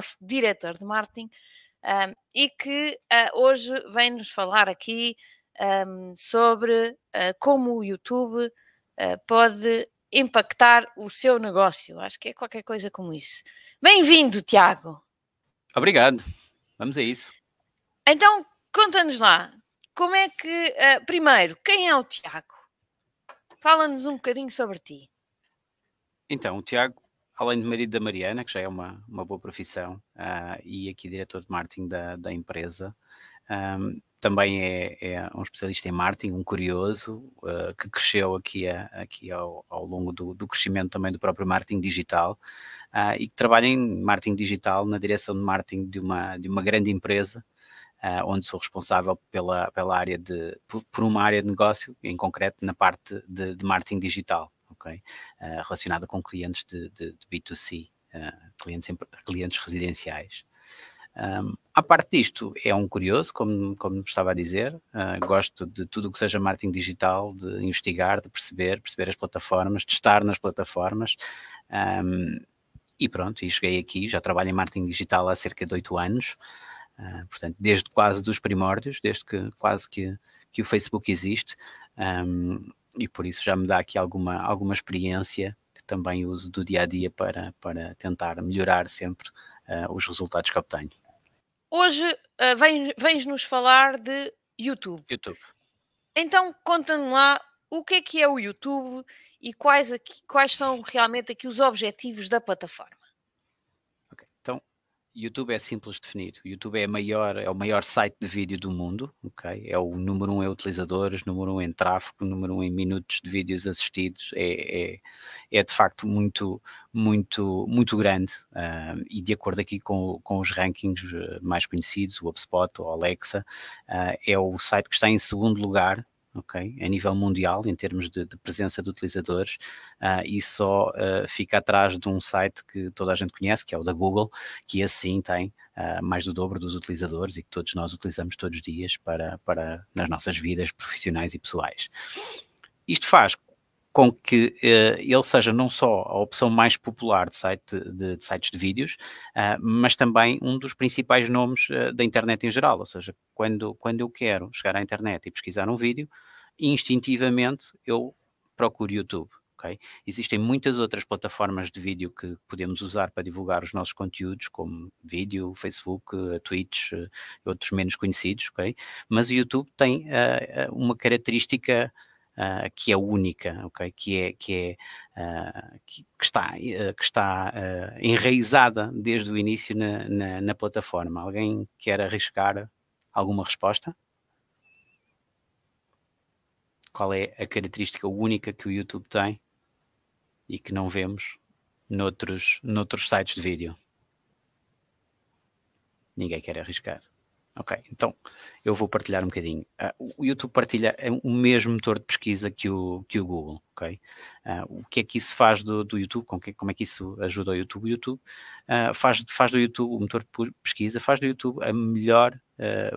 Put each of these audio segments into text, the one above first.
nosso diretor de marketing um, e que uh, hoje vem nos falar aqui um, sobre uh, como o YouTube uh, pode impactar o seu negócio. Acho que é qualquer coisa como isso. Bem-vindo, Tiago. Obrigado. Vamos a isso. Então, conta-nos lá, como é que, primeiro, quem é o Tiago? Fala-nos um bocadinho sobre ti. Então, o Tiago além de marido da Mariana, que já é uma, uma boa profissão, uh, e aqui diretor de marketing da, da empresa. Um, também é, é, um especialista em marketing, um curioso, uh, que cresceu aqui, a, aqui ao, ao longo do, do, crescimento também do próprio marketing digital uh, e que trabalha em marketing digital na direção de marketing de uma, de uma grande empresa, uh, onde sou responsável pela, pela área de, por, por, uma área de negócio, em concreto na parte de, de marketing digital ok? Uh, relacionada com clientes de, de, de B2C, uh, eh, clientes, clientes residenciais. Um, a parte disto, é um curioso, como, como estava a dizer, uh, gosto de tudo o que seja marketing digital, de investigar, de perceber, perceber as plataformas, de estar nas plataformas. Um, e pronto, e cheguei aqui, já trabalho em marketing digital há cerca de oito anos, uh, portanto, desde quase dos primórdios, desde que quase que, que o Facebook existe. Um, e por isso já me dá aqui alguma, alguma experiência que também uso do dia a dia para, para tentar melhorar sempre uh, os resultados que obtenho. Hoje uh, vens, vens nos falar de YouTube. YouTube. Então conta-me lá o que é que é o YouTube e quais, aqui, quais são realmente aqui os objetivos da plataforma. YouTube é simples de definir. O YouTube é, maior, é o maior site de vídeo do mundo, ok? É o número um em utilizadores, número um em tráfego, número um em minutos de vídeos assistidos. É, é, é de facto muito, muito, muito grande. Uh, e de acordo aqui com, com os rankings eh, mais conhecidos, o HubSpot, o Alexa, uh, é o site que está em segundo lugar A nível mundial, em termos de, de presença de utilizadores, uh, e só uh, fica atrás de um site que toda a gente conhece, que é o da Google, que assim tem uh, mais do dobro dos utilizadores e que todos nós utilizamos todos os dias para, para nas nossas vidas profissionais e pessoais. Isto faz com que uh, ele seja não só a opção mais popular de, site, de, de sites de vídeos, uh, mas também um dos principais nomes uh, da internet em geral. Ou seja, quando, quando eu quero chegar à internet e pesquisar um vídeo, instintivamente eu procuro YouTube. Okay? Existem muitas outras plataformas de vídeo que podemos usar para divulgar os nossos conteúdos, como vídeo, Facebook, Twitch, outros menos conhecidos, okay? mas o YouTube tem uma característica uh, que é única, ok? Que é que é uh, que, que, está uh, que está enraizada desde o início na, na, na plataforma. Alguém quer arriscar alguma resposta? Qual é a característica única que o YouTube tem e que não vemos noutros, noutros sites de vídeo? Ninguém quer arriscar. Ok, então eu vou partilhar um bocadinho. Uh, o YouTube partilha é o mesmo motor de pesquisa que o, que o Google, ok? Uh, o que é que isso faz do, do YouTube? Com que, como é que isso ajuda o YouTube? O YouTube uh, faz, faz do YouTube, o motor de pesquisa, faz do YouTube a melhor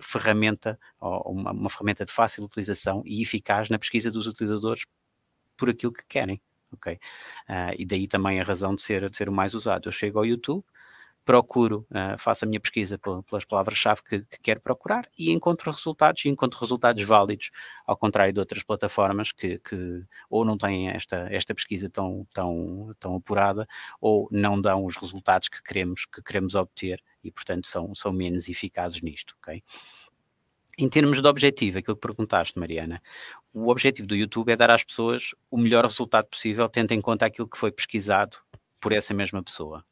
ferramenta, ou uma, uma, ferramenta de fácil utilização e eficaz na pesquisa dos utilizadores por aquilo que querem, ok? e daí também a razão de ser, de ser o mais usado. Eu chego ao YouTube, procuro, uh, faço a minha pesquisa pelas palavras-chave que, que, quero procurar e encontro resultados, e encontro resultados válidos, ao contrário de outras plataformas que, que ou não têm esta, esta pesquisa tão, tão, tão apurada, ou não dão os resultados que queremos, que queremos obter e, portanto, são, são menos eficazes nisto, ok? Em termos de objetivo, aquilo que perguntaste, Mariana, o objetivo do YouTube é dar às pessoas o melhor resultado possível, tendo em conta aquilo que foi pesquisado por essa mesma pessoa.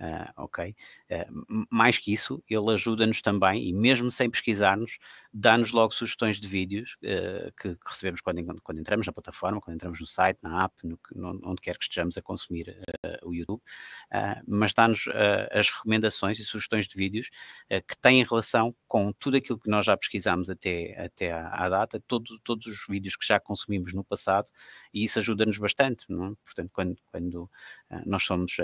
Uh, ok? Uh, mais que isso, ele ajuda-nos também, e mesmo sem pesquisarmos, dá-nos logo sugestões de vídeos uh, que, que, recebemos quando, quando, entramos na plataforma, quando entramos no site, na app, no, no, onde quer que estejamos a consumir o YouTube, mas dá-nos as recomendações e sugestões de vídeos que têm relação com tudo aquilo que nós já pesquisamos até, até à, à data, todo, todos os vídeos que já consumimos no passado, e isso ajuda-nos bastante, não é? Portanto, quando, quando nós somos,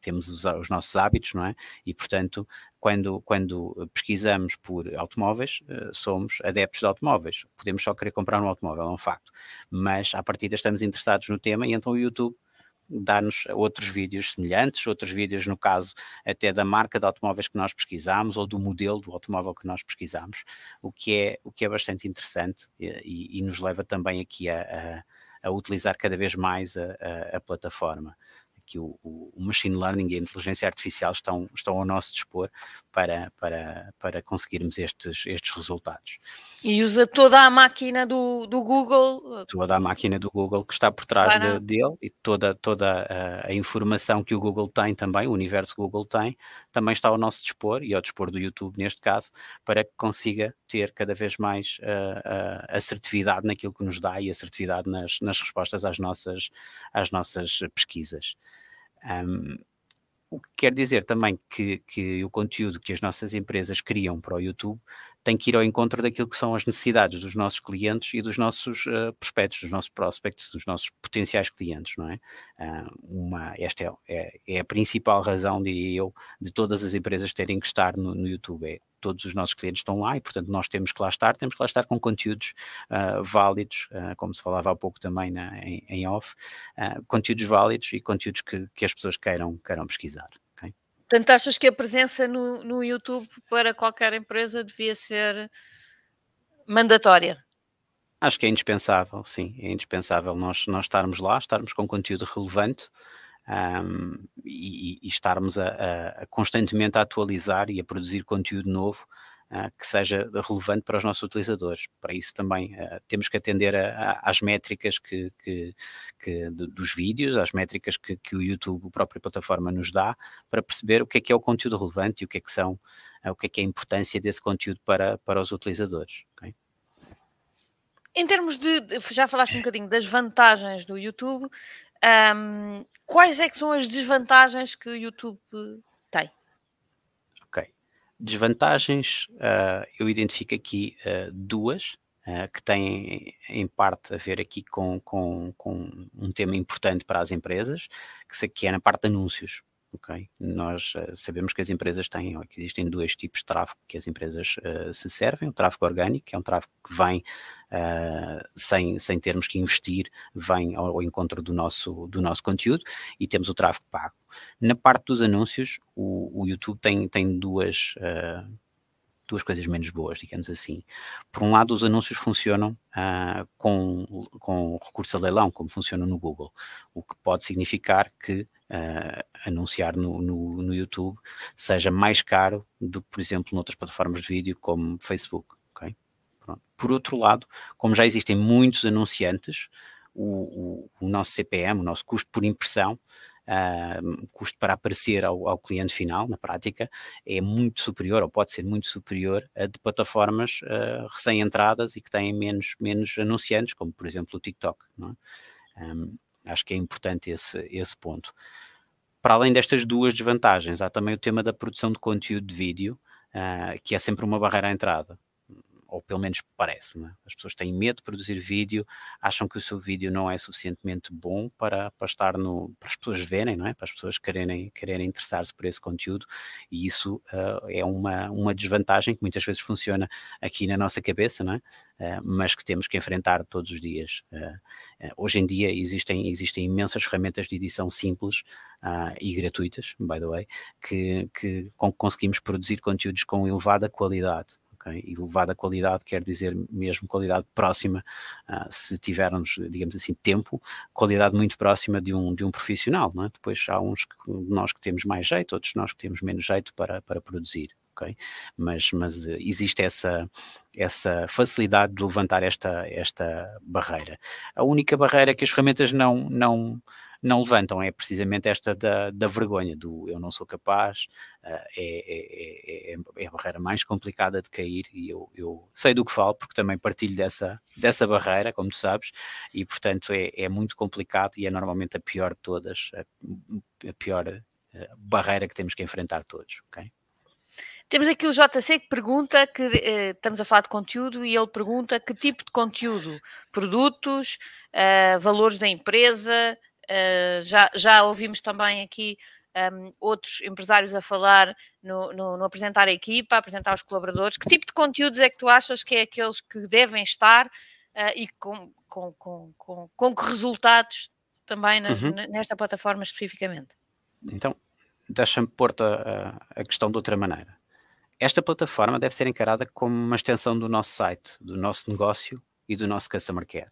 temos os os nossos hábitos, não é? E, portanto, quando, quando pesquisamos por automóveis, eh, somos adeptos de automóveis. Podemos só querer comprar um automóvel, é um facto. Mas, à partida, estamos interessados no tema e então o YouTube dar-nos outros vídeos semelhantes, outros vídeos, no caso, até da marca de automóveis que nós pesquisamos ou do modelo do automóvel que nós pesquisamos, o que é, o que é bastante interessante e, e nos leva também aqui a, a, a utilizar cada vez mais a, a plataforma que o, o, machine learning e a inteligência artificial estão, estão ao nosso dispor para, para, para conseguirmos estes, estes resultados. E usa toda a máquina do, do Google. Uh, toda a máquina do Google que está por trás de, dele e toda, toda a, a, informação que o Google tem também, o universo Google tem, também está ao nosso dispor e ao dispor do YouTube neste caso, para que consiga ter cada vez mais uh, uh, assertividade naquilo que nos dá e assertividade nas, nas respostas às nossas, às nossas pesquisas. Um, o que quer dizer também que, que o conteúdo que as nossas empresas criam para o YouTube tem que ir ao encontro daquilo que são as necessidades dos nossos clientes e dos nossos uh, prospectos, dos nossos prospects, dos nossos potenciais clientes, não é? Uh, uma, esta é, é, é, a principal razão, diria eu, de todas as empresas terem que estar no, no YouTube. É, todos os nossos clientes estão lá e, portanto, nós temos que lá estar, temos que lá estar com conteúdos uh, válidos, uh, como se falava há pouco também na, em, em off, uh, conteúdos válidos e conteúdos que, que as pessoas queiram, queiram pesquisar. Portanto, achas que a presença no, no YouTube para qualquer empresa devia ser mandatória? Acho que é indispensável, sim, é indispensável nós, nós estarmos lá, estarmos com conteúdo relevante, um, e, e, estarmos a, a, constantemente a atualizar e a produzir conteúdo novo que seja relevante para os nossos utilizadores. Para isso também uh, temos que atender a, a, às métricas que, que, que dos vídeos, às métricas que, que, o YouTube, a própria plataforma, nos dá para perceber o que é que é o conteúdo relevante e o que é que são, uh, o que é que é a importância desse conteúdo para, para os utilizadores. Okay? Em termos de, já falaste um bocadinho das vantagens do YouTube, um, quais é que são as desvantagens que o YouTube tem? Desvantagens, uh, eu identifico aqui uh, duas. Uh, que têm em parte a ver aqui com, com, com um tema importante para as empresas, que, que é na parte de anúncios. Okay? Nós uh, sabemos que as empresas têm, que existem dois tipos de tráfego que as empresas uh, se servem, o tráfego orgânico, que é um tráfego que vem uh, sem, sem termos que investir, vem ao, ao, encontro do nosso, do nosso conteúdo, e temos o tráfego pago. Na parte dos anúncios, o, o YouTube tem, tem duas duas coisas menos boas, digamos assim. Por um lado, os anúncios funcionam com, com recurso a leilão, como funciona no Google, o que pode significar que uh, anunciar no, no, no, YouTube seja mais caro do que, por exemplo, noutras plataformas de vídeo como Facebook. Okay? Por outro lado, como já existem muitos anunciantes, o, o, o nosso CPM, o nosso custo por impressão, uh, custo para aparecer ao, ao, cliente final, na prática, é muito superior, ou pode ser muito superior, a de plataformas uh, recém-entradas e que têm menos, menos anunciantes, como por exemplo o TikTok. É? Um, acho que é importante esse, esse ponto. Para além destas duas desvantagens, há também o tema da produção de conteúdo de vídeo, uh, que é sempre uma barreira à entrada ou pelo menos parece. As pessoas têm medo de produzir vídeo, acham que o seu vídeo não é suficientemente bom para, para estar no, para as pessoas verem, não é? Para as pessoas quererem, quererem interessar-se por esse conteúdo, e isso uh, é uma, uma desvantagem que muitas vezes funciona aqui na nossa cabeça, não é? Uh, mas que temos que enfrentar todos os dias. Uh, hoje em dia existem, existem imensas ferramentas de edição simples e gratuitas, by the way, que, que conseguimos produzir conteúdos com elevada qualidade E elevada qualidade quer dizer mesmo qualidade próxima, uh, se tivermos, digamos assim, tempo, qualidade muito próxima de um, de um profissional, é? Depois há uns que, nós que temos mais jeito, outros nós que temos menos jeito para, para produzir. Okay? Mas, mas existe essa, essa facilidade de levantar esta, esta barreira. A única barreira que as ferramentas não, não, não levantam é precisamente esta da, da vergonha, do eu não sou capaz, uh, é, é, é, a barreira mais complicada de cair e eu, eu, sei do que falo porque também partilho dessa, dessa barreira, como tu sabes, e portanto é, é muito complicado e é normalmente a pior de todas, a, a pior uh, barreira que temos que enfrentar todos, ok? Temos aqui o JC que pergunta que eh, estamos a falar de conteúdo e ele pergunta que tipo de conteúdo, produtos, uh, valores da empresa, Uh, já, já ouvimos também aqui um, outros empresários a falar no, no, no, apresentar a equipa, apresentar os colaboradores. Que tipo de conteúdos é que tu achas que é aqueles que devem estar uh, e com, com, com, com, com que resultados também nas, uhum. nesta plataforma especificamente. Então, deixa-me pôr-te a, a questão de outra maneira. Esta plataforma deve ser encarada como uma extensão do nosso site, do nosso negócio e do nosso customer care.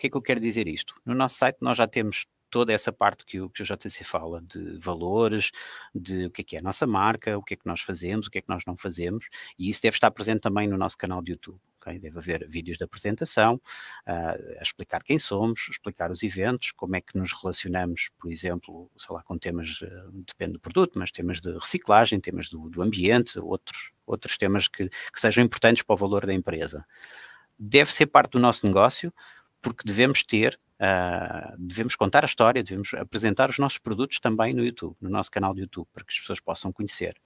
Que é que eu quero dizer isto? No nosso site nós já temos toda essa parte que o, que o JTC fala, de valores, de o que é que é a nossa marca, o que é que nós fazemos, o que é que nós não fazemos, e isso deve estar presente também no nosso canal de YouTube. Okay? Deve haver vídeos de apresentação, uh, a explicar quem somos, explicar os eventos, como é que nos relacionamos, por exemplo, sei lá, com temas, uh, depende do produto, mas temas de reciclagem, temas do, do ambiente, outros, outros temas que, que sejam importantes para o valor da empresa. Deve ser parte do nosso negócio, porque devemos ter Uh, devemos contar a história, devemos apresentar os nossos produtos também no YouTube, no nosso canal de YouTube, para que as pessoas possam conhecer.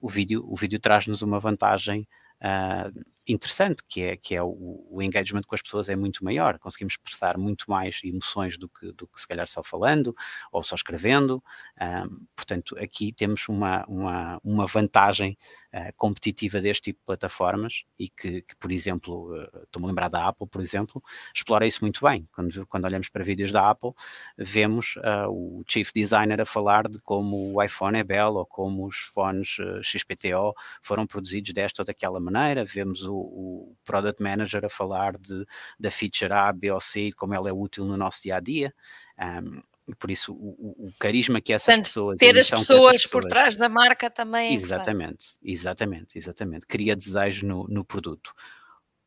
O vídeo, o vídeo traz-nos uma vantagem uh, interessante, que é, que é o, o, engagement com as pessoas é muito maior, conseguimos expressar muito mais emoções do que, do que se calhar só falando ou só escrevendo, uh, portanto aqui temos uma, uma, uma vantagem uh, competitiva deste tipo de plataformas e que, que por exemplo, estou-me a lembrar da Apple, por exemplo, explora isso muito bem, quando, quando olhamos para vídeos da Apple, vemos o Chief Designer a falar de como o iPhone é belo ou como os fones XPTO foram produzidos desta ou daquela maneira, vemos o, o Product Manager a falar de, da feature A, B ou C, como ela é útil no nosso dia a dia. Um, e por isso o, o, carisma que essas Portanto, pessoas ter as pessoas, pessoas por trás da marca também é exatamente, exatamente, exatamente, cria desejo no, no produto.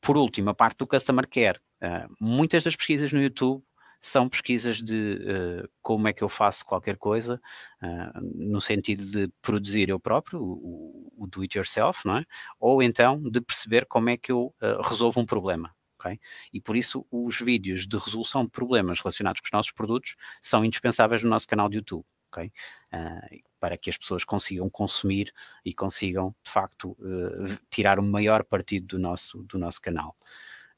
Por último, a parte do customer care, uh, muitas das pesquisas no YouTube são pesquisas de uh, como é que eu faço qualquer coisa, uh, no sentido de produzir eu próprio, o, o, do it yourself, não é? Ou então de perceber como é que eu uh, resolvo um problema. Okay? E por isso os vídeos de resolução de problemas relacionados com os nossos produtos são indispensáveis no nosso canal de YouTube. Okay? para que as pessoas consigam consumir e consigam, de facto, tirar o maior partido do nosso, do nosso canal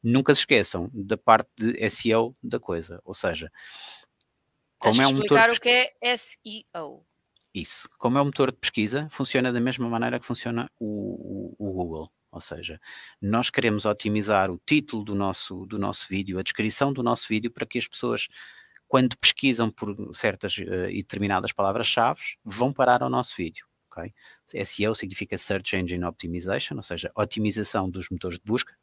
nunca se esqueçam da parte de SEO da coisa, ou seja, como é um motor o que é SEO. Isso, como é um motor de pesquisa, funciona da mesma maneira que funciona o, o, o Google. Ou seja, nós queremos otimizar o título do nosso, do nosso vídeo, a descrição do nosso vídeo, para que as pessoas, quando pesquisam por certas uh, e determinadas palavras-chave, vão parar ao nosso vídeo ok? SEO significa Search Engine Optimization, ou seja, otimização dos motores de busca,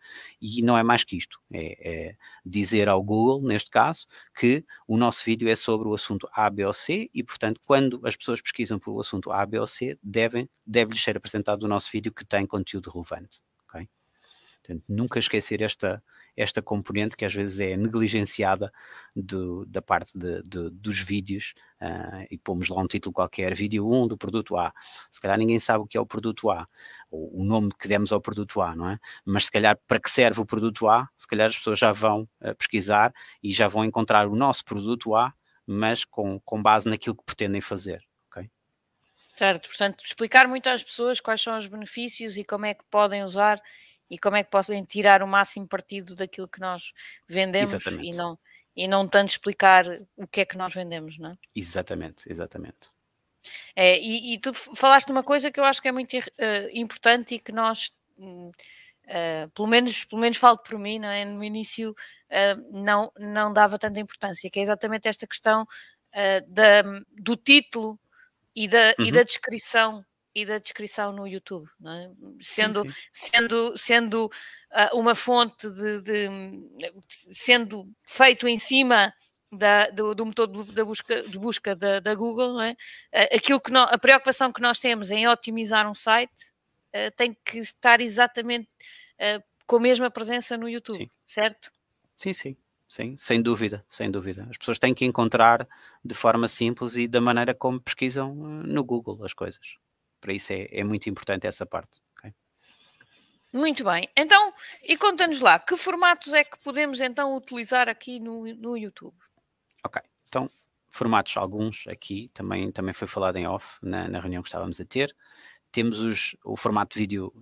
e não é mais que isto, é, é dizer ao Google, neste caso, que o nosso vídeo é sobre o assunto A, B ou C, e portanto, quando as pessoas pesquisam por o assunto A, B ou C, devem, deve-lhes ser apresentado o nosso vídeo que tem conteúdo relevante? Portanto, nunca esquecer esta, esta componente que às vezes é negligenciada do, da parte de, de, dos vídeos uh, e pomos lá um título qualquer, vídeo 1 do produto A. Se calhar ninguém sabe o que é o produto A, ou o nome que demos ao produto A, não é? Mas se calhar para que serve o produto A, se calhar as pessoas já vão uh, pesquisar e já vão encontrar o nosso produto A, mas com, com base naquilo que pretendem fazer. Certo, portanto, explicar muito às pessoas quais são os benefícios e como é que podem usar e como é que podem tirar o máximo partido daquilo que nós vendemos e não, e não tanto explicar o que é que nós vendemos, não é? Exatamente, exatamente. É, e, e, tu falaste uma coisa que eu acho que é muito uh, importante e que nós, uh, pelo, menos, pelo menos falo por mim, não é? no início uh, não, não dava tanta importância, que é exatamente esta questão da, do título e da, uhum. e da descrição e da descrição no YouTube, é? sendo, sim, sim. sendo, sendo uh, uma fonte de, de, sendo feito em cima da, do, do motor da busca, de busca da, da Google, é? uh, aquilo que a preocupação que nós temos em otimizar um site uh, tem que estar exatamente com a mesma presença no YouTube, sim. certo? Sim, sim. Sim, sem dúvida, sem dúvida. As pessoas têm que encontrar de forma simples e da maneira como pesquisam no Google as coisas para isso é, é muito importante essa parte. Okay? Muito bem. Então, e conta-nos lá, que formatos é que podemos então utilizar aqui no, no YouTube? Ok, então, formatos alguns aqui, também, também foi falado em off na, na reunião que estávamos a ter. Temos os, o formato vídeo,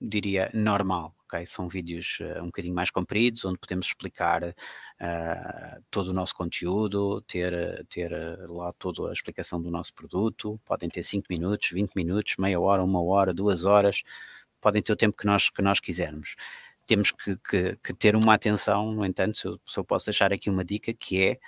diria, normal, ok? São vídeos uh, um bocadinho mais compridos, onde podemos explicar uh, todo o nosso conteúdo, ter, ter uh, lá toda a explicação do nosso produto. Podem ter 5 minutos, 20 minutos, meia hora, uma hora, duas horas. Podem ter o tempo que nós, que nós quisermos. Temos que, que, que ter uma atenção, no entanto, se eu, se eu, posso deixar aqui uma dica, que é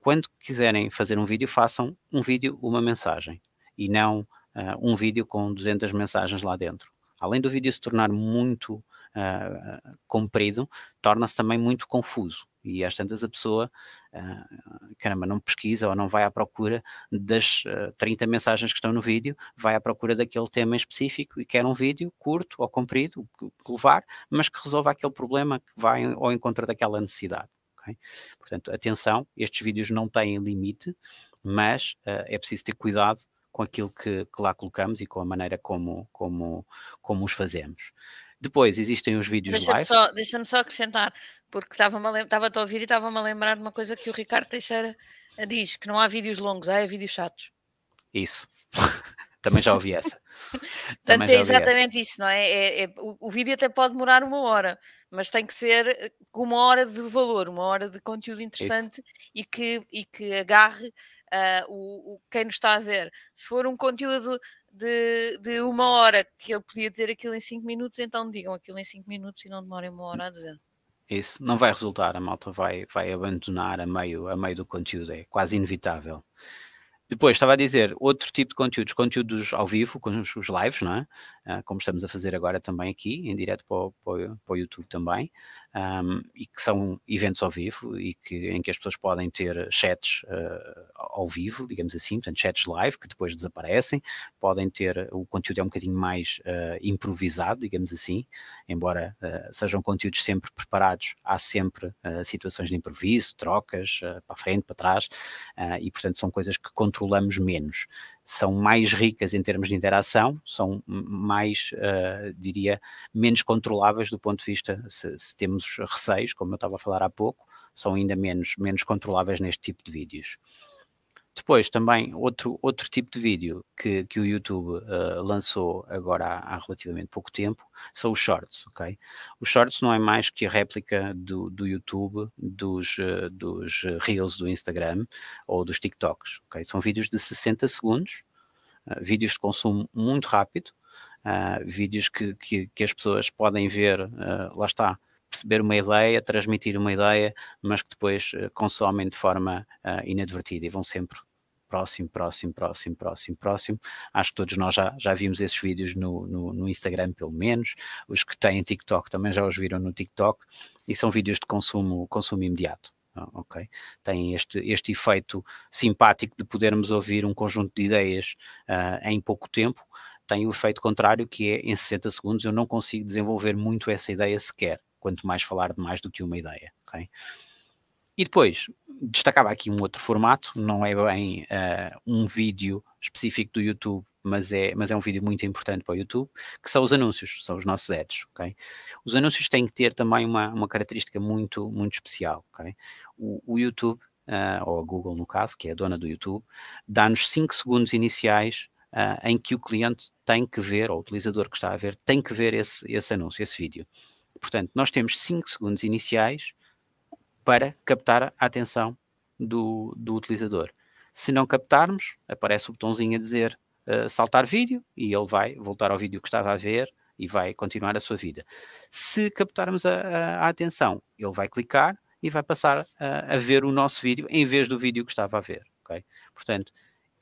quando quiserem fazer um vídeo, façam um vídeo, uma mensagem, e não uh, um vídeo com 200 mensagens lá dentro. Além do vídeo se tornar muito uh, comprido, torna-se também muito confuso. E às tantas a pessoa, uh, caramba, não pesquisa ou não vai à procura das uh, 30 mensagens que estão no vídeo, vai à procura daquele tema específico e quer um vídeo curto ou comprido, que levar, mas que resolva aquele problema que vai ao encontro daquela necessidade. Okay? Portanto, atenção, estes vídeos não têm limite, mas uh, é preciso ter cuidado com aquilo que, que, lá colocamos e com a maneira como, como, como os fazemos. Depois existem os vídeos deixa live. Só, Deixa-me só acrescentar, porque estava-me estava a ouvir e estava-me a lembrar de uma coisa que o Ricardo Teixeira diz, que não há vídeos longos, há é vídeos chatos. Isso. Também já ouvi essa. Portanto, é exatamente essa. isso, não é? é, é o, o, vídeo até pode demorar uma hora, mas tem que ser eh, com uma hora de valor, uma hora de conteúdo interessante e que, e que agarre uh, o, o, quem nos está a ver. Se for um conteúdo de, de uma hora que eu podia dizer aquilo em cinco minutos, então digam aquilo em cinco minutos e não demorem uma hora a dizer. Isso, não vai resultar, a malta vai, vai abandonar a meio, a meio do conteúdo, é quase inevitável. Depois, estava a dizer, outro tipo de conteúdos, conteúdos ao vivo, com os lives, não é? Uh, como estamos a fazer agora também aqui, em direto para para o YouTube também, um, e que são eventos ao vivo e que, em que as pessoas podem ter chats uh, ao vivo, digamos assim, portanto, chats live, que depois desaparecem, podem ter, o conteúdo é um bocadinho mais uh, improvisado, digamos assim, embora sejam conteúdos sempre preparados, há sempre situações de improviso, trocas, para frente, para trás, e portanto são coisas que controlam controlamos menos. São mais ricas em termos de interação, são mais, uh, diria, menos controláveis do ponto de vista, se, se, temos receios, como eu estava a falar há pouco, são ainda menos, menos controláveis neste tipo de vídeos. Depois também outro, outro tipo de vídeo que, que o YouTube uh, lançou agora há, há, relativamente pouco tempo são os shorts, ok? Os shorts não é mais que a réplica do, do YouTube dos, uh, dos Reels do Instagram ou dos TikToks, ok? São vídeos de 60 segundos, uh, vídeos de consumo muito rápido, vídeos que, que, que, as pessoas podem ver, lá está, perceber uma ideia, transmitir uma ideia, mas que depois uh, consomem de forma uh, inadvertida e vão sempre próximo, próximo, próximo, próximo, próximo. Acho que todos nós já, já vimos esses vídeos no, no, no, Instagram, pelo menos. Os que têm TikTok também já os viram no TikTok e são vídeos de consumo, consumo imediato. Ah, ok? Tem este, este efeito simpático de podermos ouvir um conjunto de ideias uh, em pouco tempo. Tem o efeito contrário, que é em 60 segundos eu não consigo desenvolver muito essa ideia sequer quanto mais falar de mais do que uma ideia. Okay? E depois, destacava aqui um outro formato, não é bem uh, um vídeo específico do YouTube, mas é, mas é um vídeo muito importante para o YouTube, que são os anúncios, são os nossos ads, ok? Os anúncios têm que ter também uma, uma característica muito, muito especial, ok? O, o YouTube, uh, ou a Google no caso, que é a dona do YouTube, dá-nos 5 segundos iniciais uh, em que o cliente tem que ver, ou o utilizador que está a ver, tem que ver esse, esse anúncio, esse vídeo. Portanto, nós temos 5 segundos iniciais para captar a atenção do, do utilizador. Se não captarmos, aparece o botãozinho a dizer uh, saltar vídeo e ele vai voltar ao vídeo que estava a ver e vai continuar a sua vida. Se captarmos a, a, a atenção, ele vai clicar e vai passar a, a, ver o nosso vídeo em vez do vídeo que estava a ver. Okay? Portanto,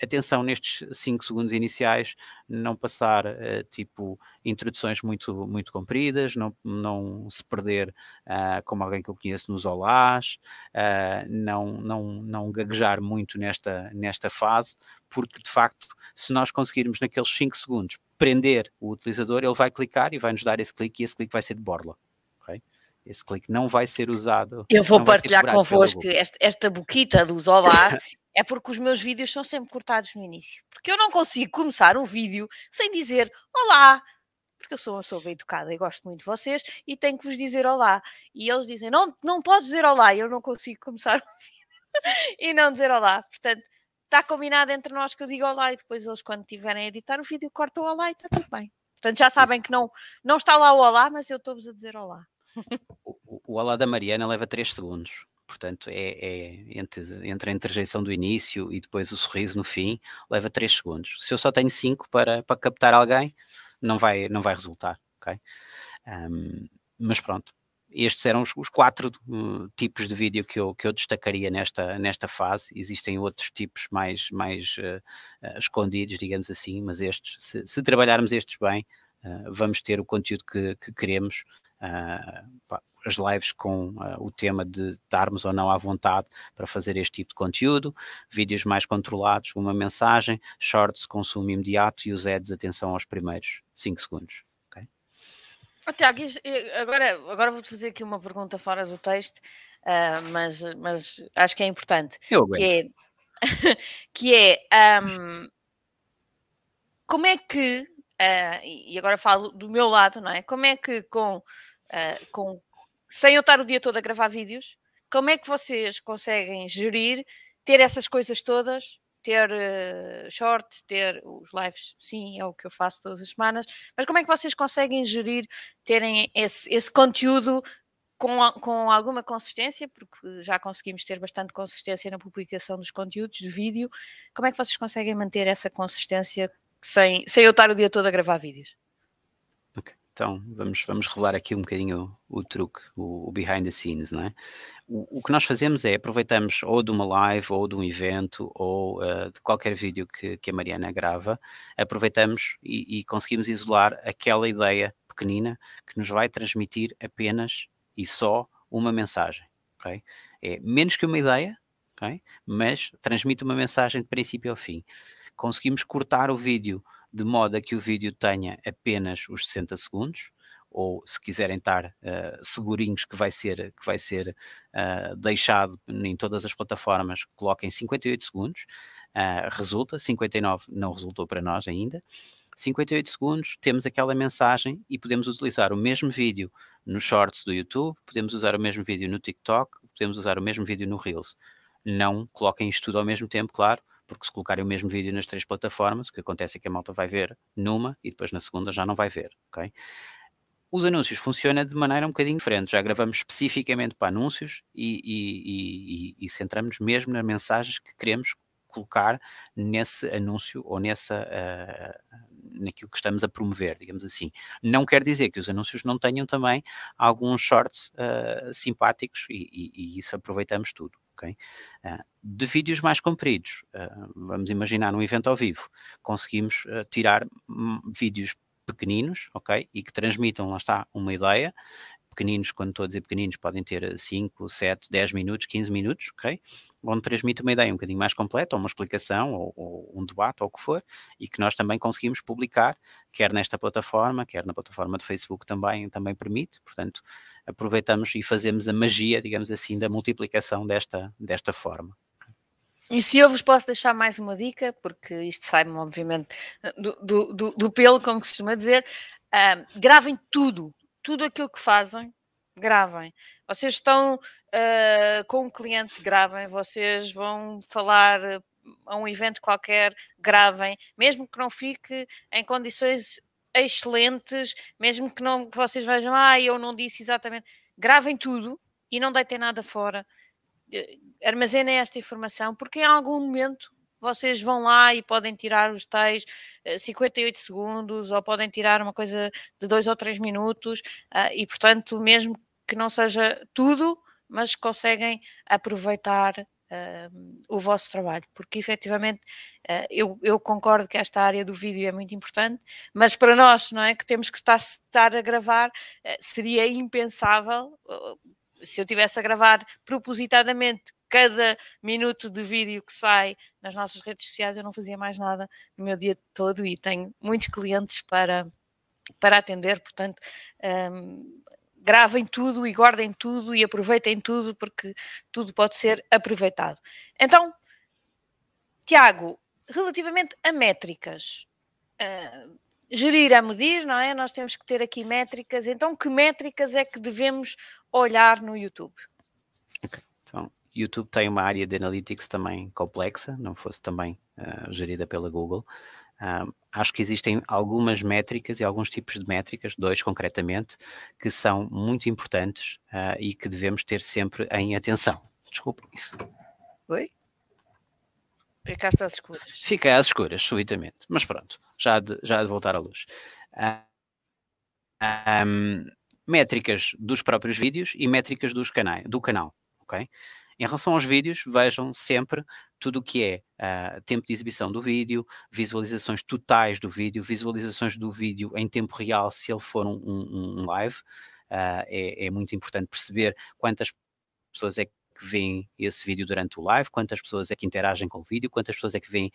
atenção nestes 5 segundos iniciais, não passar uh, tipo introduções muito, muito compridas, não, não se perder uh, como alguém que eu conheço nos olás, uh, não, não, não gaguejar muito nesta, nesta fase, porque de facto, se nós conseguirmos naqueles 5 segundos prender o utilizador, ele vai clicar e vai nos dar esse clique e esse clique vai ser de borla. Okay? Esse clique não vai ser usado. Eu vou partilhar convosco esta, esta boquita dos olá é porque os meus vídeos são sempre cortados no início. Porque eu não consigo começar um vídeo sem dizer olá, porque eu sou uma pessoa bem educada e gosto muito de vocês e tenho que vos dizer olá. E eles dizem, não, não podes dizer olá, e eu não consigo começar um vídeo e não dizer olá. Portanto, está combinado entre nós que eu digo olá e depois eles, quando tiverem a editar o vídeo, cortam o olá e está tudo bem. Portanto, já sabem que não, não está lá o olá, mas eu estou-vos a dizer olá. O, o, o olá da Mariana leva 3 segundos. Portanto, é, é, entre, entre a interjeição do início e depois o sorriso no fim, leva 3 segundos. Se eu só tenho 5 para, para captar alguém, não vai, não vai resultar, ok? Um, mas pronto, estes eram os, os quatro uh, tipos de vídeo que eu, que eu destacaria nesta, nesta fase. Existem outros tipos mais, mais uh, escondidos, digamos assim, mas estes, se, se trabalharmos estes bem, vamos ter o conteúdo que, que queremos. Pá, as lives com uh, o tema de estarmos ou não à vontade para fazer este tipo de conteúdo, vídeos mais controlados, uma mensagem, shorts, consumo imediato e os ads, atenção aos primeiros 5 segundos. Oh, Tiago, agora, agora vou-te fazer aqui uma pergunta fora do texto, uh, mas, mas acho que é importante. Eu que é, que é um, como é que, uh, e agora falo do meu lado, não é? Como é que com, uh, com sem eu estar o dia todo a gravar vídeos, como é que vocês conseguem gerir, ter essas coisas todas, ter uh, ter os lives, sim, é o que eu faço todas as semanas, mas como é que vocês conseguem gerir, terem esse, esse conteúdo com, com alguma consistência, porque já conseguimos ter bastante consistência na publicação dos conteúdos de vídeo, como é que vocês conseguem manter essa consistência sem, sem eu estar o dia todo a gravar vídeos? Então vamos, vamos revelar aqui um bocadinho o, o truque, o, o, behind the scenes, não é? O, o, que nós fazemos é aproveitamos ou de uma live, ou de um evento, ou uh, de qualquer vídeo que, que a Mariana grava, aproveitamos e, e conseguimos isolar aquela ideia pequenina que nos vai transmitir apenas e só uma mensagem, ok? É menos que uma ideia, ok? Mas transmite uma mensagem de princípio ao fim. Conseguimos cortar o vídeo de modo a que o vídeo tenha apenas os 60 segundos, ou se quiserem estar uh, segurinhos que vai ser, que vai ser uh, deixado em todas as plataformas, coloquem 58 segundos, uh, resulta, 59 não resultou para nós ainda, 58 segundos, temos aquela mensagem e podemos utilizar o mesmo vídeo nos shorts do YouTube, podemos usar o mesmo vídeo no TikTok, podemos usar o mesmo vídeo no Reels. Não coloquem isto tudo ao mesmo tempo, claro, porque se colocarem o mesmo vídeo nas três plataformas, o que acontece é que a malta vai ver numa e depois na segunda já não vai ver, ok? Os anúncios funcionam de maneira um bocadinho diferente. Já gravamos especificamente para anúncios e, e, e, e centramos mesmo nas mensagens que queremos colocar nesse anúncio ou nessa uh, naquilo que estamos a promover, digamos assim. Não quer dizer que os anúncios não tenham também alguns shorts uh, simpáticos e, e, isso aproveitamos tudo. Okay? Uh, de vídeos mais compridos, uh, vamos imaginar num evento ao vivo, conseguimos uh, tirar vídeos pequeninos, ok? E que transmitam, lá está, uma ideia, pequeninos, quando estou a dizer pequeninos, podem ter 5, 7, 10 minutos, 15 minutos, ok? Onde transmite uma ideia um bocadinho mais completa, ou uma explicação, ou, ou, um debate, ou o que for, e que nós também conseguimos publicar, quer nesta plataforma, quer na plataforma de Facebook também, também permite, portanto, aproveitamos e fazemos a magia, digamos assim, da multiplicação desta, desta forma. E se eu vos posso deixar mais uma dica, porque isto sai-me, obviamente, do, do, do, do, pelo, como costuma dizer, uh, gravem tudo, tudo aquilo que fazem, gravem. Vocês estão uh, com um cliente, gravem. Vocês vão falar a um evento qualquer, gravem. Mesmo que não fique em condições excelentes, mesmo que não que vocês vejam, ah, eu não disse exatamente. Gravem tudo e não deitem nada fora. Eh, armazenem esta informação, porque em algum momento vocês vão lá e podem tirar os tais 58 eh, segundos ou podem tirar uma coisa de dois ou três minutos uh, e, portanto, mesmo que não seja tudo, mas conseguem aproveitar uh, o vosso trabalho, porque efetivamente uh, eu, eu, concordo que esta área do vídeo é muito importante, mas para nós, não é, que temos que estar, estar a gravar, seria impensável se eu tivesse a gravar propositadamente cada minuto de vídeo que sai nas nossas redes sociais, eu não fazia mais nada no meu dia todo e tenho muitos clientes para, para atender, portanto, um, gravem tudo e guardem tudo e aproveitem tudo, porque tudo pode ser aproveitado. Então, Tiago, relativamente a métricas, uh, gerir a medir, não é? Nós temos que ter aqui métricas, então que métricas é que devemos olhar no YouTube? Ok, então YouTube tem uma área de analytics também complexa, não fosse também uh, gerida pela Google. Uh, acho que existem algumas métricas e alguns tipos de métricas, dois concretamente, que são muito importantes uh, e que devemos ter sempre em atenção. Desculpa. Oi? Ficaste às escuras. Fiquei às escuras, subitamente. Mas pronto, já há de, já de voltar à luz. Um, métricas dos próprios vídeos e métricas dos canais, do canal, ok? Em relação aos vídeos, vejam sempre tudo o que é uh, tempo de exibição do vídeo, visualizações totais do vídeo, visualizações do vídeo em tempo real, se ele for um, um, um live. Uh, é, é, muito importante perceber quantas pessoas é que veem esse vídeo durante o live, quantas pessoas é que interagem com o vídeo, quantas pessoas é que veem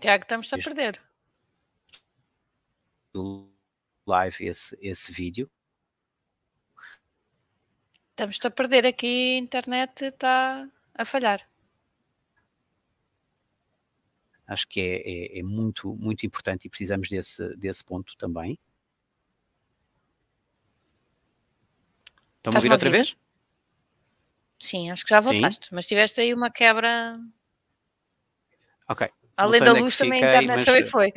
Tiago, estamos a perder. Live esse, esse vídeo. Estamos a perder aqui, a internet está a falhar. Acho que é, é, é, muito, muito importante e precisamos desse, desse ponto também. Estão a ouvir outra vez? Sim, acho que já voltaste, Sim. mas tiveste aí uma quebra. Ok. Além da é luz, também a internet mas... também foi.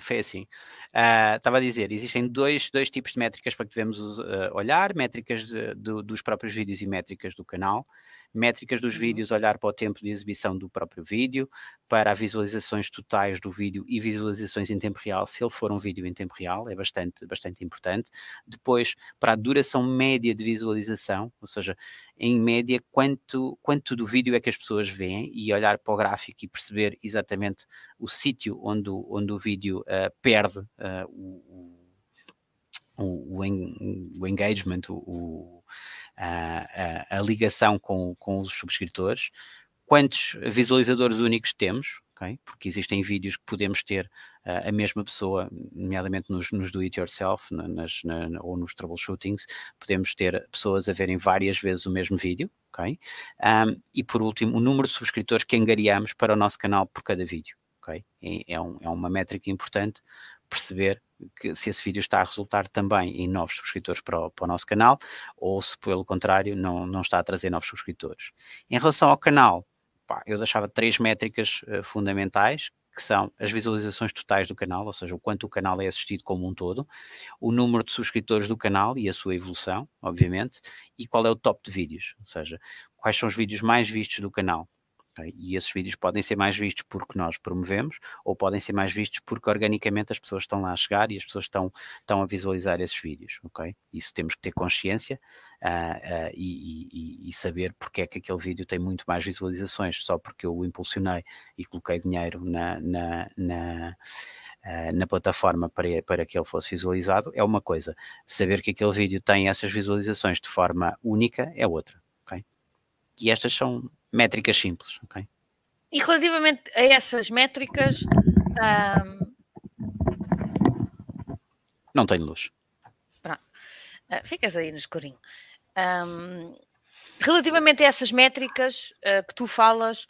Foi, assim. Uh, estava a dizer, existem dois, dois tipos de métricas para que devemos uh, olhar, métricas de, de, dos próprios vídeos e métricas do canal. Métricas dos uhum. vídeos, olhar para o tempo de exibição do próprio vídeo, para visualizações totais do vídeo e visualizações em tempo real, se ele for um vídeo em tempo real, é bastante, bastante importante. Depois, para a duração média de visualização, ou seja, em média, quanto, quanto do vídeo é que as pessoas veem e olhar para o gráfico e perceber exatamente o sítio onde, onde o vídeo uh, perde uh, o, o, o, engagement, o, a, a, ligação com, com os subscritores, quantos visualizadores únicos temos, okay? porque existem vídeos que podemos ter uh, a mesma pessoa, nomeadamente nos, nos do-it-yourself nas, na, ou nos troubleshootings, podemos ter pessoas a verem várias vezes o mesmo vídeo, ok? Um, e por último, o número de subscritores que angariamos para o nosso canal por cada vídeo, ok? É, é, um, é uma métrica importante perceber que, se esse vídeo está a resultar também em novos subscritores para o, para o nosso canal ou se, pelo contrário, não, não está a trazer novos subscritores. Em relação ao canal, pá, eu deixava três métricas uh, fundamentais, que são as visualizações totais do canal, ou seja, o quanto o canal é assistido como um todo, o número de subscritores do canal e a sua evolução, obviamente, e qual é o top de vídeos, ou seja, quais são os vídeos mais vistos do canal. E esses vídeos podem ser mais vistos porque nós promovemos, ou podem ser mais vistos porque organicamente as pessoas estão lá a chegar e as pessoas estão, estão a visualizar esses vídeos. Okay? Isso temos que ter consciência uh, uh, e, e, e, saber porque é que aquele vídeo tem muito mais visualizações, só porque eu o impulsionei e coloquei dinheiro na, na, na Uh, na plataforma para, para que ele fosse visualizado é uma coisa. Saber que aquele vídeo tem essas visualizações de forma única é outra. E estas são métricas simples, ok? E relativamente a essas métricas. Um... Não tenho luz. Pronto. Uh, ficas aí no escurinho. Um, relativamente a essas métricas uh, que tu falas,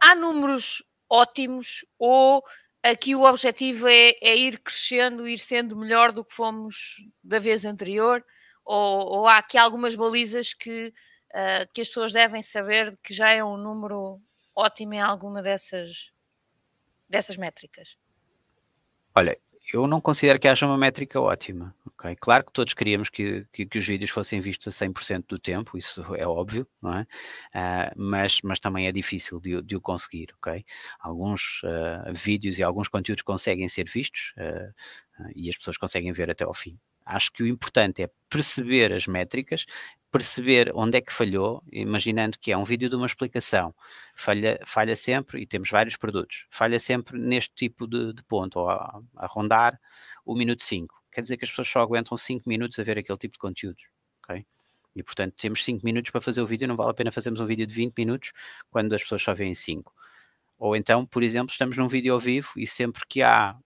há números ótimos ou aqui o objetivo é, é, ir crescendo, ir sendo melhor do que fomos da vez anterior? Ou, ou há aqui algumas balizas que uh, que as pessoas devem saber que já é um número ótimo em alguma dessas, dessas métricas? Olha, eu não considero que haja uma métrica ótima. Okay? Claro que todos queríamos que, que, que, os vídeos fossem vistos a 100% do tempo, isso é óbvio, não é? Uh, mas, mas também é difícil de, de o conseguir. Okay? Alguns uh, vídeos e alguns conteúdos conseguem ser vistos uh, e as pessoas conseguem ver até ao fim. Acho que o importante é perceber as métricas, perceber onde é que falhou, imaginando que é um vídeo de uma explicação, falha, falha sempre, e temos vários produtos, falha sempre neste tipo de, de ponto, ou a, a, rondar o minuto 5. Quer dizer que as pessoas só aguentam 5 minutos a ver aquele tipo de conteúdo, ok? E portanto temos 5 minutos para fazer o vídeo, não vale a pena fazermos um vídeo de 20 minutos quando as pessoas só veem 5. Ou então, por exemplo, estamos num vídeo ao vivo e sempre que há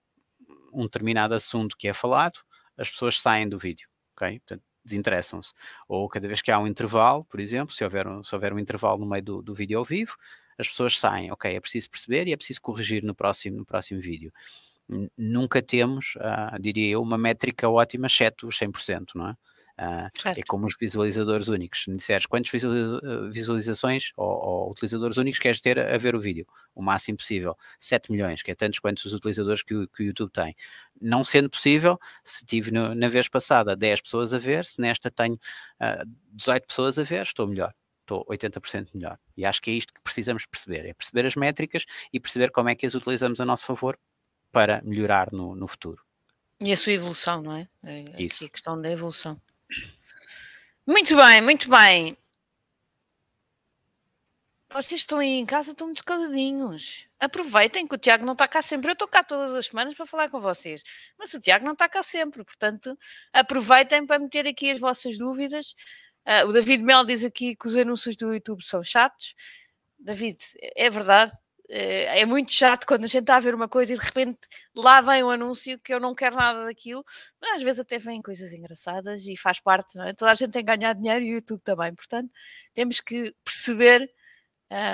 um determinado assunto que é falado, as pessoas saem do vídeo, ok? Portanto, desinteressam-se. Ou cada vez que há um intervalo, por exemplo, se houver um, se houver um intervalo no meio do, do vídeo ao vivo, as pessoas saem, ok, é preciso perceber e é preciso corrigir no próximo, no próximo vídeo. Nunca temos, uh, diria eu, uma métrica ótima, exceto os 100%, não é? Uh, é como os visualizadores únicos. Se disseres quantas visualizações ou, ou, utilizadores únicos queres ter a ver o vídeo, o máximo possível, 7 milhões, que é tantos quantos os utilizadores que o, que o YouTube tem. Não sendo possível, se tive no, na vez passada 10 pessoas a ver, se nesta tenho uh, 18 pessoas a ver, estou melhor estou 80% melhor. E acho que é isto que precisamos perceber: é perceber as métricas e perceber como é que as utilizamos a nosso favor para melhorar no, no futuro. E a sua evolução, não é? é Isso. a questão da evolução. Muito bem, muito bem. Vocês estão aí em casa, estão muito caladinhos. Aproveitem que o Tiago não está cá sempre. Eu estou cá todas as semanas para falar com vocês, mas o Tiago não está cá sempre. Portanto, aproveitem para meter aqui as vossas dúvidas. Uh, o David Mel diz aqui que os anúncios do YouTube são chatos. David, é verdade. Eh, é muito chato quando a gente está a ver uma coisa e de repente lá vem um anúncio que eu não quero nada daquilo, mas às vezes até vêm coisas engraçadas e faz parte, não é? Toda a gente tem que ganhar dinheiro e o YouTube também, portanto temos que perceber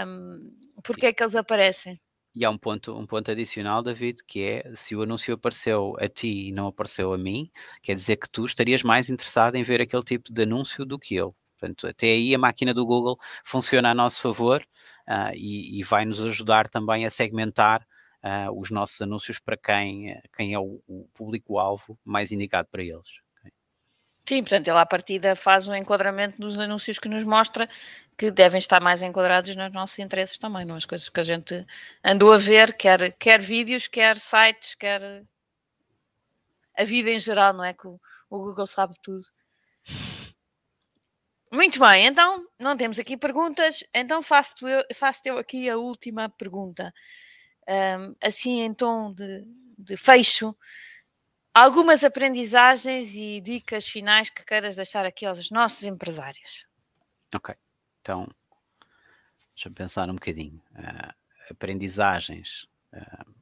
um, porque é que eles aparecem. E há um ponto, um ponto adicional, David, que é se o anúncio apareceu a ti e não apareceu a mim, quer dizer que tu estarias mais interessado em ver aquele tipo de anúncio do que eu. Portanto, até aí a máquina do Google funciona a nosso favor uh, e, e, vai nos ajudar também a segmentar uh, os nossos anúncios para quem, quem é o, o público-alvo mais indicado para eles. Sim, portanto, ele à partida faz um enquadramento dos anúncios que nos mostra que devem estar mais enquadrados nos nossos interesses também, não as coisas que a gente andou a ver, quer, quer vídeos, quer sites, quer a vida em geral, não é? Que o, o Google sabe tudo. Muito bem, então não temos aqui perguntas, então faço-te eu, faço eu aqui a última pergunta. Um, assim, em tom de, de, fecho, algumas aprendizagens e dicas finais que queiras deixar aqui aos nossos empresários. Ok, então deixa-me pensar um bocadinho. Uh, aprendizagens. Uh,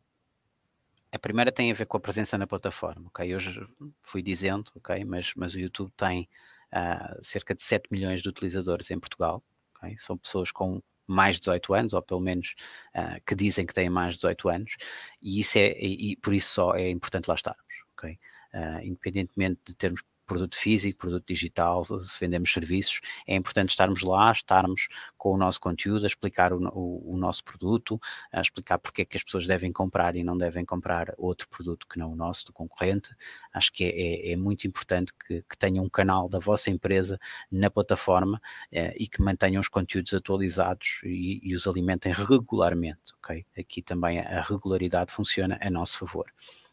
a primeira tem a ver com a presença na plataforma, ok? Hoje fui dizendo, ok, mas, mas o YouTube tem uh, cerca de 7 milhões de utilizadores em Portugal. Okay? São pessoas com mais de 18 anos, ou pelo menos uh, que dizem que têm mais de 18 anos, e, isso é, e, e por isso só é importante lá estarmos. Okay? Uh, independentemente de termos produto físico, produto digital, se vendemos serviços, é importante estarmos lá, estarmos com o nosso conteúdo, a explicar o, o, o, nosso produto, a explicar porque é que as pessoas devem comprar e não devem comprar outro produto que não o nosso, do concorrente. Acho que é, é, é muito importante que, que tenham um canal da vossa empresa na plataforma eh, e que mantenham os conteúdos atualizados e, e os alimentem regularmente, ok? Aqui também a regularidade funciona a nosso favor,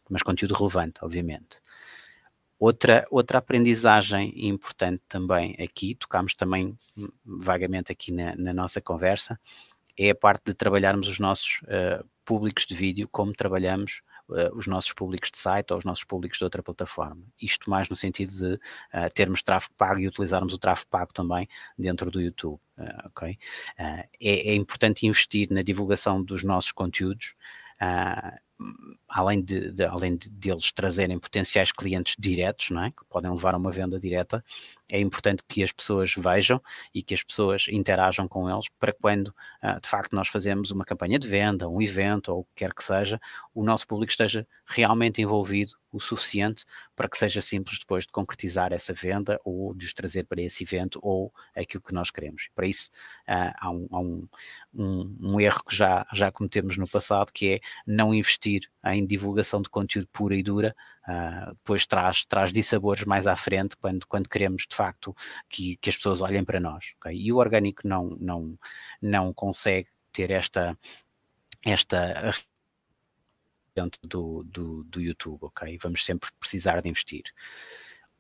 mas conteúdo relevante, obviamente. Outra, outra aprendizagem importante também aqui, tocámos também vagamente aqui na, na nossa conversa, é a parte de trabalharmos os nossos uh, públicos de vídeo como trabalhamos uh, os nossos públicos de site ou os nossos públicos de outra plataforma. Isto mais no sentido de uh, termos tráfego pago e utilizarmos o tráfego pago também dentro do YouTube. okay? É, é, importante investir na divulgação dos nossos conteúdos além de, de além de, de, eles trazerem potenciais clientes diretos, não é? que podem levar a uma venda direta, é importante que as pessoas vejam e que as pessoas interajam com eles para quando uh, de facto nós fazemos uma campanha de venda, um evento ou o que quer que seja, o nosso público esteja realmente envolvido o suficiente para que seja simples depois de concretizar essa venda ou de os trazer para esse evento ou aquilo que nós queremos. Para isso uh, há, um, há um, um, um, erro que já, já cometemos no passado que é não investir em divulgação de conteúdo pura e dura, uh, depois traz, traz dissabores mais à frente quando, quando queremos de facto que, que as pessoas olhem para nós. Okay? E o orgânico não, não, não consegue ter esta, esta dentro do, do, do YouTube, ok? Vamos sempre precisar de investir.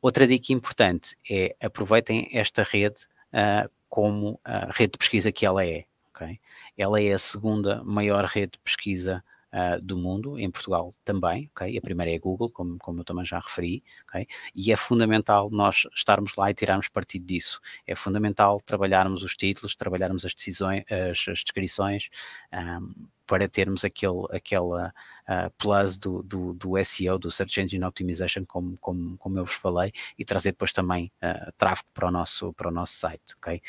Outra dica importante é aproveitem esta rede uh, como a rede de pesquisa que ela é, ok? Ela é a segunda maior rede de pesquisa uh, do mundo, em Portugal também, ok? A primeira é a Google, como, como eu também já referi, ok? E é fundamental nós estarmos lá e tirarmos partido disso. É fundamental trabalharmos os títulos, trabalharmos as decisões, as, as descrições, um, para termos aquele, aquela uh, plus do, do, do, SEO, do Search Engine Optimization, como, como, como eu vos falei, e trazer depois também uh, tráfego para o nosso, para o nosso site, ok?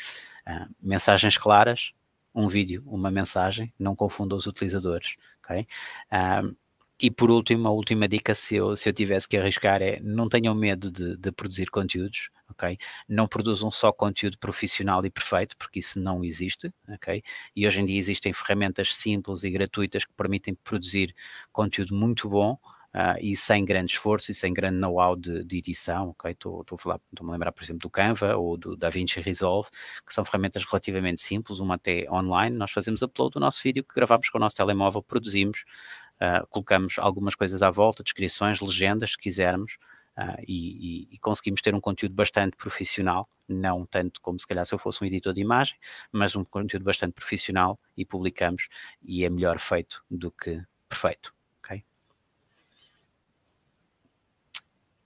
Uh, mensagens claras, um vídeo, uma mensagem, não confunda os utilizadores, ok? Um, e por último, a última dica, se eu, se eu tivesse que arriscar, é não tenham medo de, de produzir conteúdos, ok? Não produzam só conteúdo profissional e perfeito, porque isso não existe, ok? E hoje em dia existem ferramentas simples e gratuitas que permitem produzir conteúdo muito bom Uh, e sem grande esforço e sem grande know-how de, de, edição, ok? Estou a falar, estou-me a lembrar, por exemplo, do Canva ou do DaVinci Resolve, que são ferramentas relativamente simples, uma até online, nós fazemos upload do nosso vídeo que gravamos com o nosso telemóvel, produzimos, uh, colocamos algumas coisas à volta, descrições, legendas, se quisermos, uh, e, e, conseguimos ter um conteúdo bastante profissional, não tanto como se calhar se eu fosse um editor de imagem, mas um conteúdo bastante profissional e publicamos, e é melhor feito do que perfeito.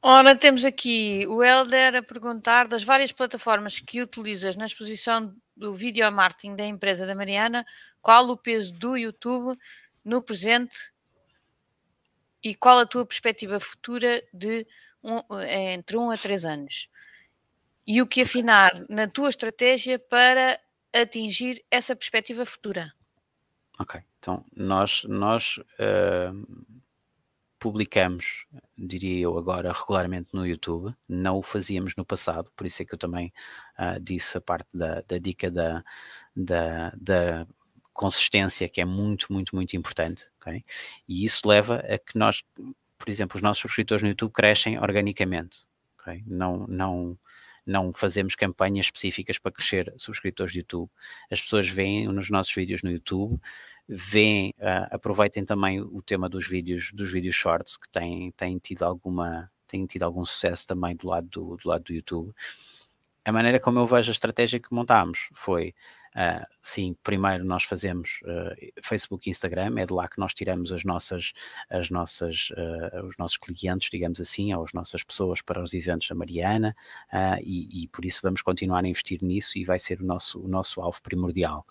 Ora, temos aqui o Helder a perguntar das várias plataformas que utilizas na exposição do vídeo marketing da empresa da Mariana, qual o peso do YouTube no presente e qual a tua perspectiva futura de um, entre 1 um a 3 anos? E o que afinar na tua estratégia para atingir essa perspectiva futura? Ok, então nós, nós uh publicamos, diria eu agora, regularmente no YouTube, não o fazíamos no passado, por isso é que eu também uh, disse a parte da, da dica da, da, da, consistência, que é muito, muito, muito importante, okay? e isso leva a que nós, por exemplo, os nossos subscritores no YouTube crescem organicamente, okay? não, não, não fazemos campanhas específicas para crescer subscritores de YouTube. As pessoas veem nos nossos vídeos no YouTube, veem, uh, aproveitem também o tema dos vídeos, dos vídeos shorts, que têm, têm tido alguma, têm tido algum sucesso também do lado do, do lado do YouTube. A maneira como eu vejo a estratégia que montámos foi, uh, sim, primeiro nós fazemos uh, Facebook e Instagram, é de lá que nós tiramos as nossas, as nossas, os nossos clientes, digamos assim, ou as nossas pessoas para os eventos da Mariana, e, e, por isso vamos continuar a investir nisso e vai ser o nosso, o nosso alvo primordial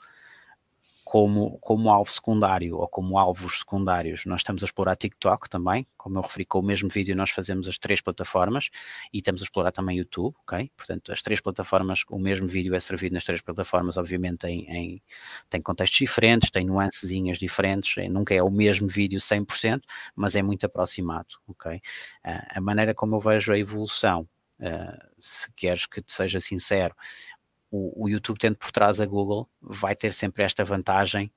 como, como alvo secundário ou como alvos secundários, nós estamos a explorar TikTok também, como eu referi, com o mesmo vídeo nós fazemos as três plataformas e estamos a explorar também YouTube, ok? Portanto, as três plataformas, o mesmo vídeo é servido nas três plataformas, obviamente em, em tem contextos diferentes, tem nuancezinhas diferentes, é, nunca é o mesmo vídeo 100%, mas é muito aproximado, ok? Uh, a maneira como eu vejo a evolução Uh, se queres que te seja sincero, o, o, YouTube tendo por trás a Google, vai ter sempre esta vantagem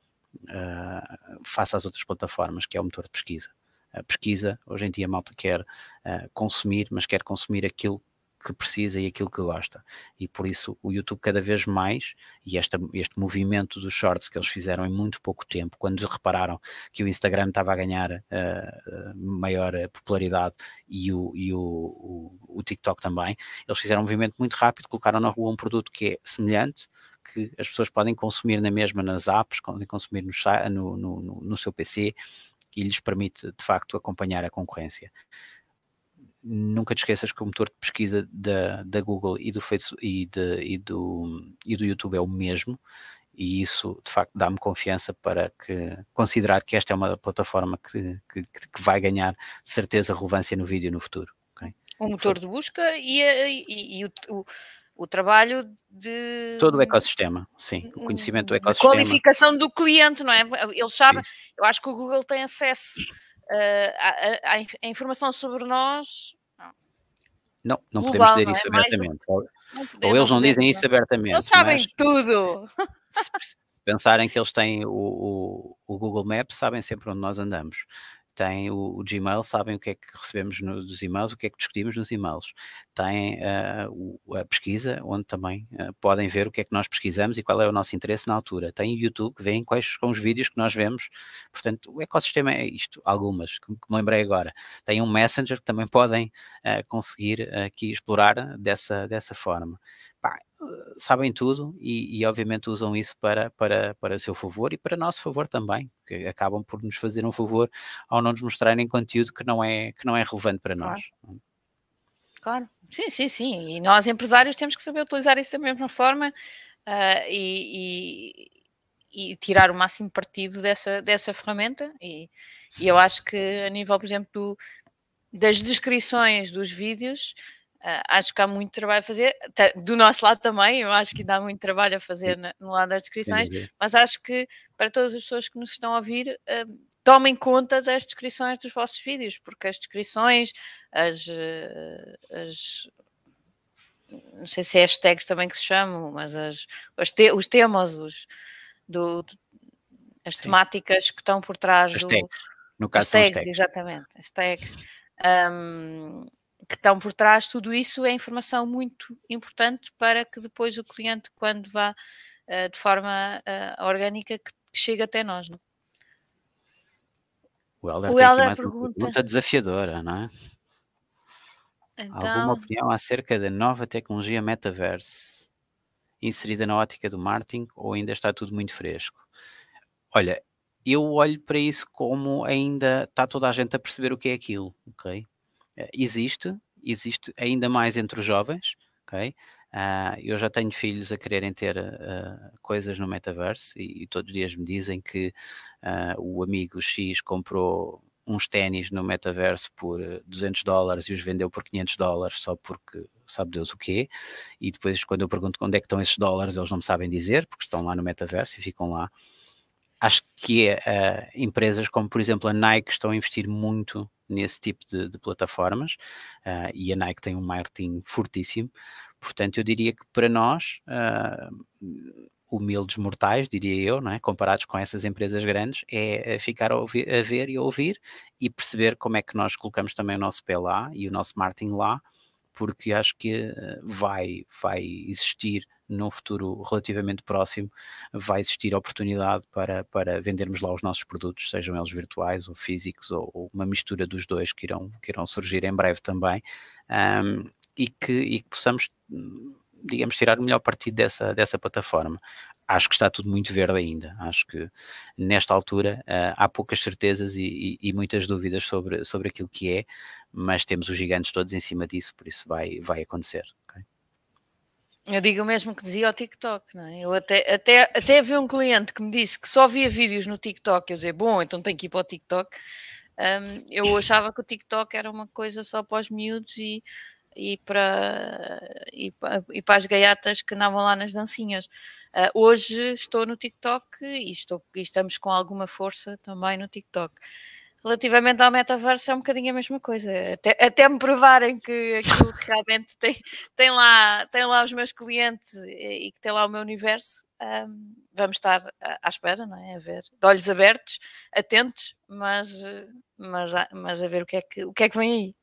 uh, face às outras plataformas, que é o motor de pesquisa. A pesquisa, hoje em dia a malta quer uh, consumir, mas quer consumir aquilo que precisa e aquilo que gosta. E por isso o YouTube cada vez mais, e esta, este movimento dos shorts que eles fizeram em muito pouco tempo, quando repararam que o Instagram estava a ganhar uh, maior popularidade e, o, e o, o, o, TikTok também, eles fizeram um movimento muito rápido, colocaram na rua um produto que é semelhante, que as pessoas podem consumir na mesma nas apps, podem consumir no, no, no, no seu PC e lhes permite de facto acompanhar a concorrência nunca te esqueças que o motor de pesquisa da, da Google e do, Facebook, e, de, e, do, e do YouTube é o mesmo, e isso de facto dá-me confiança para que, considerar que esta é uma plataforma que, que, que vai ganhar certeza relevância no vídeo no futuro. Okay? O motor de busca e, e, e o, o, o, trabalho de. Todo o ecossistema, sim. O conhecimento do ecossistema. Qualificação do cliente, não é? Eles sabem, eu acho que o Google tem acesso a, a, a, informação sobre nós. Não, não podemos dizer é? isso abertamente. ou, ou eles não dizem isso abertamente. Eles sabem tudo. Se, se, pensarem que eles têm o, o, o Google Maps, sabem sempre onde nós andamos têm o, o, Gmail, sabem o que é que recebemos nos e-mails, o que é que discutimos nos e-mails. Têm uh, o, a pesquisa, onde também uh, podem ver o que é que nós pesquisamos e qual é o nosso interesse na altura. Tem o YouTube, que veem quais são os vídeos que nós vemos. Portanto, o ecossistema é isto, algumas, que, que me lembrei agora. Tem um Messenger que também podem uh, conseguir aqui explorar dessa, dessa forma. Pá, sabem tudo e, e, obviamente usam isso para, para, para o seu favor e para nosso favor também, que acabam por nos fazer um favor ao não nos mostrarem conteúdo que não é, que não é relevante para claro. nós. Claro, sim, sim, sim. E nós, empresários, temos que saber utilizar isso da mesma forma uh, e, e, e, tirar o máximo partido dessa, dessa ferramenta. E, e eu acho que, a nível, por exemplo, do, das descrições dos vídeos, Uh, acho que há muito trabalho a fazer, do nosso lado também, eu acho que dá muito trabalho a fazer na, no lado das descrições, mas acho que para todas as pessoas que nos estão a ouvir, uh, tomem conta das descrições dos vossos vídeos, porque as descrições, as, uh, as não sei se é hashtags também que se chamam, mas as, as te, os temas, os, do, as Sim. temáticas que estão por trás as do. Tags. No caso, as tags, tags. exatamente, as tags. Um, que estão por trás, tudo isso é informação muito importante para que depois o cliente, quando vá uh, de forma uh, orgânica, que chegue até nós. Não? O Helder, o Helder pergunta... pergunta desafiadora, não é? Então... Alguma opinião acerca da nova tecnologia metaverse inserida na ótica do marketing ou ainda está tudo muito fresco? Olha, eu olho para isso como ainda está toda a gente a perceber o que é aquilo, ok? Eh, existe, existe ainda mais entre os jovens, ok? Uh, eu já tenho filhos a quererem ter uh, coisas no metaverse e, e, todos os dias me dizem que uh, o amigo X comprou uns ténis no metaverso por 200 dólares e os vendeu por 500 dólares só porque sabe Deus o quê. E depois, quando eu pergunto onde é que estão esses dólares, eles não me sabem dizer, porque estão lá no metaverso e ficam lá. Acho que uh, empresas como, por exemplo, a Nike estão a investir muito nesse tipo de, de plataformas uh, e a Nike tem um marketing fortíssimo. Portanto, eu diria que para nós, uh, humildes mortais, diria eu, não é? comparados com essas empresas grandes, é ficar a, ouvir, a, ver e a ouvir e perceber como é que nós colocamos também o nosso pé lá e o nosso marketing lá, porque acho que eh, vai, vai existir num futuro relativamente próximo, vai existir oportunidade para, para vendermos lá os nossos produtos, sejam eles virtuais ou físicos, ou, ou uma mistura dos dois que irão, que irão surgir em breve também, um, e, que, e que possamos digamos, tirar o melhor partido dessa, dessa plataforma. Acho que está tudo muito verde ainda. Acho que nesta altura uh, há poucas certezas e, e, e, muitas dúvidas sobre, sobre aquilo que é, mas temos os gigantes todos em cima disso, por isso vai, vai acontecer. Okay? Eu digo o mesmo que dizia ao TikTok, não é? Eu até, até, até vi um cliente que me disse que só via vídeos no TikTok. Eu dizia, bom, então tenho que ir para o TikTok. Um, eu achava que o TikTok era uma coisa só para os miúdos e e para, e, e para as gaiatas que andavam lá nas dancinhas. Uh, hoje estou no TikTok e, estou, e estamos com alguma força também no TikTok. Relativamente ao metaverso é um bocadinho a mesma coisa, até, até me provarem que aquilo realmente tem, tem, lá, tem lá os meus clientes e, e que tem lá o meu universo, um, vamos estar à, espera, não é? A ver, de olhos abertos, atentos, mas, mas, mas a ver o que é que, o que, é que vem aí.